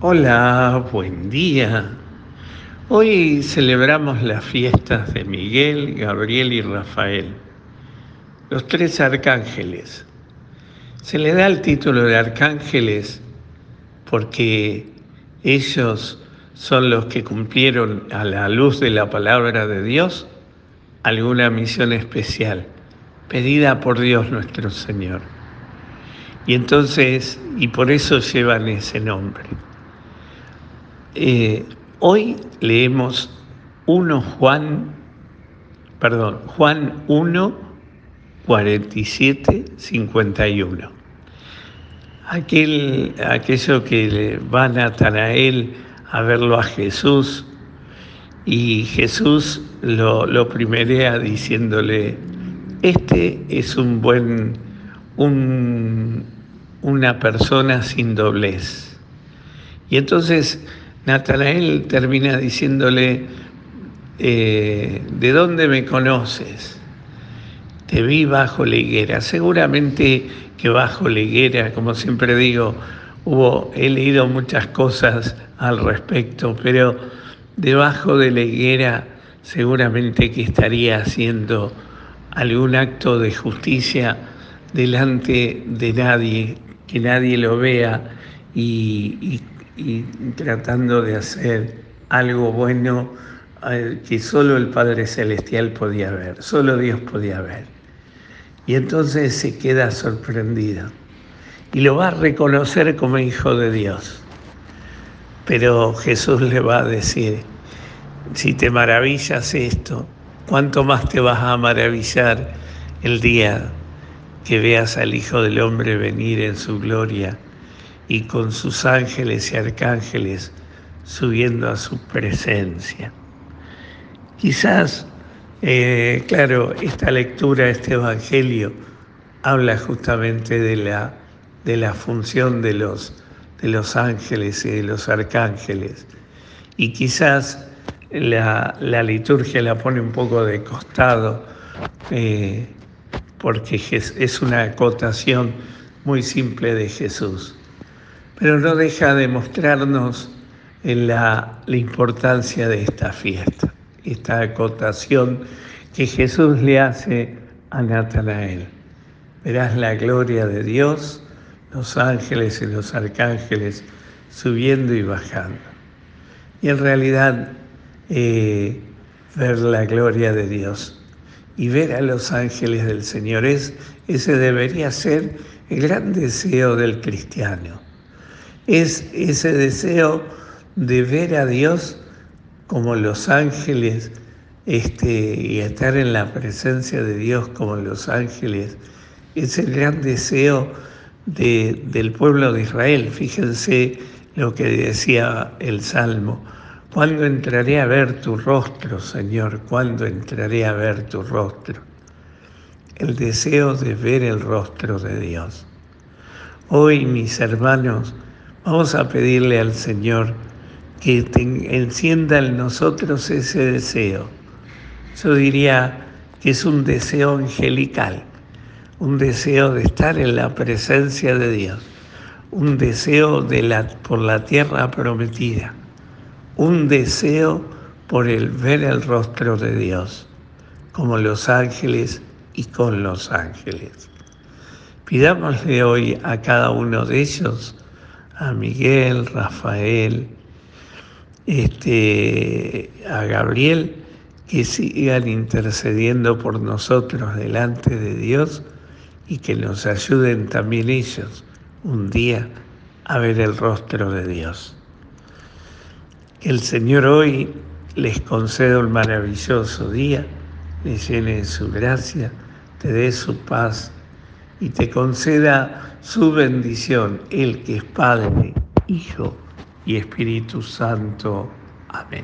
Hola, buen día. Hoy celebramos las fiestas de Miguel, Gabriel y Rafael, los tres arcángeles. Se le da el título de arcángeles porque ellos son los que cumplieron a la luz de la palabra de Dios alguna misión especial pedida por Dios nuestro Señor. Y entonces, y por eso llevan ese nombre. Eh, hoy leemos 1 Juan, perdón, Juan 1, 47, 51. Aquel, aquello que va a Natanael a verlo a Jesús y Jesús lo, lo primerea diciéndole, este es un buen, un, una persona sin doblez. Y entonces Natanael termina diciéndole, eh, ¿de dónde me conoces? Te vi bajo la higuera. Seguramente que bajo la higuera, como siempre digo, hubo, he leído muchas cosas al respecto, pero debajo de la higuera seguramente que estaría haciendo algún acto de justicia delante de nadie, que nadie lo vea y, y tratando de hacer algo bueno eh, que solo el Padre Celestial podía ver, solo Dios podía ver. Y entonces se queda sorprendido y lo va a reconocer como hijo de Dios. Pero Jesús le va a decir, si te maravillas esto, ¿cuánto más te vas a maravillar el día que veas al Hijo del Hombre venir en su gloria? Y con sus ángeles y arcángeles subiendo a su presencia. Quizás, eh, claro, esta lectura, este Evangelio, habla justamente de la, de la función de los, de los ángeles y de los arcángeles. Y quizás la, liturgia la pone un poco de costado, eh, porque es una acotación muy simple de Jesús pero no deja de mostrarnos la, la importancia de esta fiesta, esta acotación que Jesús le hace a Natanael. Verás la gloria de Dios, los ángeles y los arcángeles subiendo y bajando. Y en realidad eh, ver la gloria de Dios y ver a los ángeles del Señor, es, ese debería ser el gran deseo del cristiano es ese deseo de ver a Dios como los ángeles este, y estar en la presencia de Dios como los ángeles. Es el gran deseo del pueblo de Israel. Fíjense lo que decía el Salmo. ¿Cuándo entraré a ver tu rostro, Señor? ¿Cuándo entraré a ver tu rostro? El deseo de ver el rostro de Dios. Hoy, mis hermanos, Vamos a pedirle al Señor que encienda en nosotros ese deseo. Yo diría que es un deseo angelical, un deseo de estar en la presencia de Dios, un deseo de la, por la tierra prometida, un deseo por el ver el rostro de Dios, como los ángeles y con los ángeles. Pidámosle hoy a cada uno de ellos a Miguel, Rafael, este, a Gabriel, que sigan intercediendo por nosotros delante de Dios y que nos ayuden también ellos un día a ver el rostro de Dios. Que el Señor hoy les conceda un maravilloso día, les llene de su gracia, te dé su paz y te conceda su bendición, el que es Padre, Hijo y Espíritu Santo. Amén.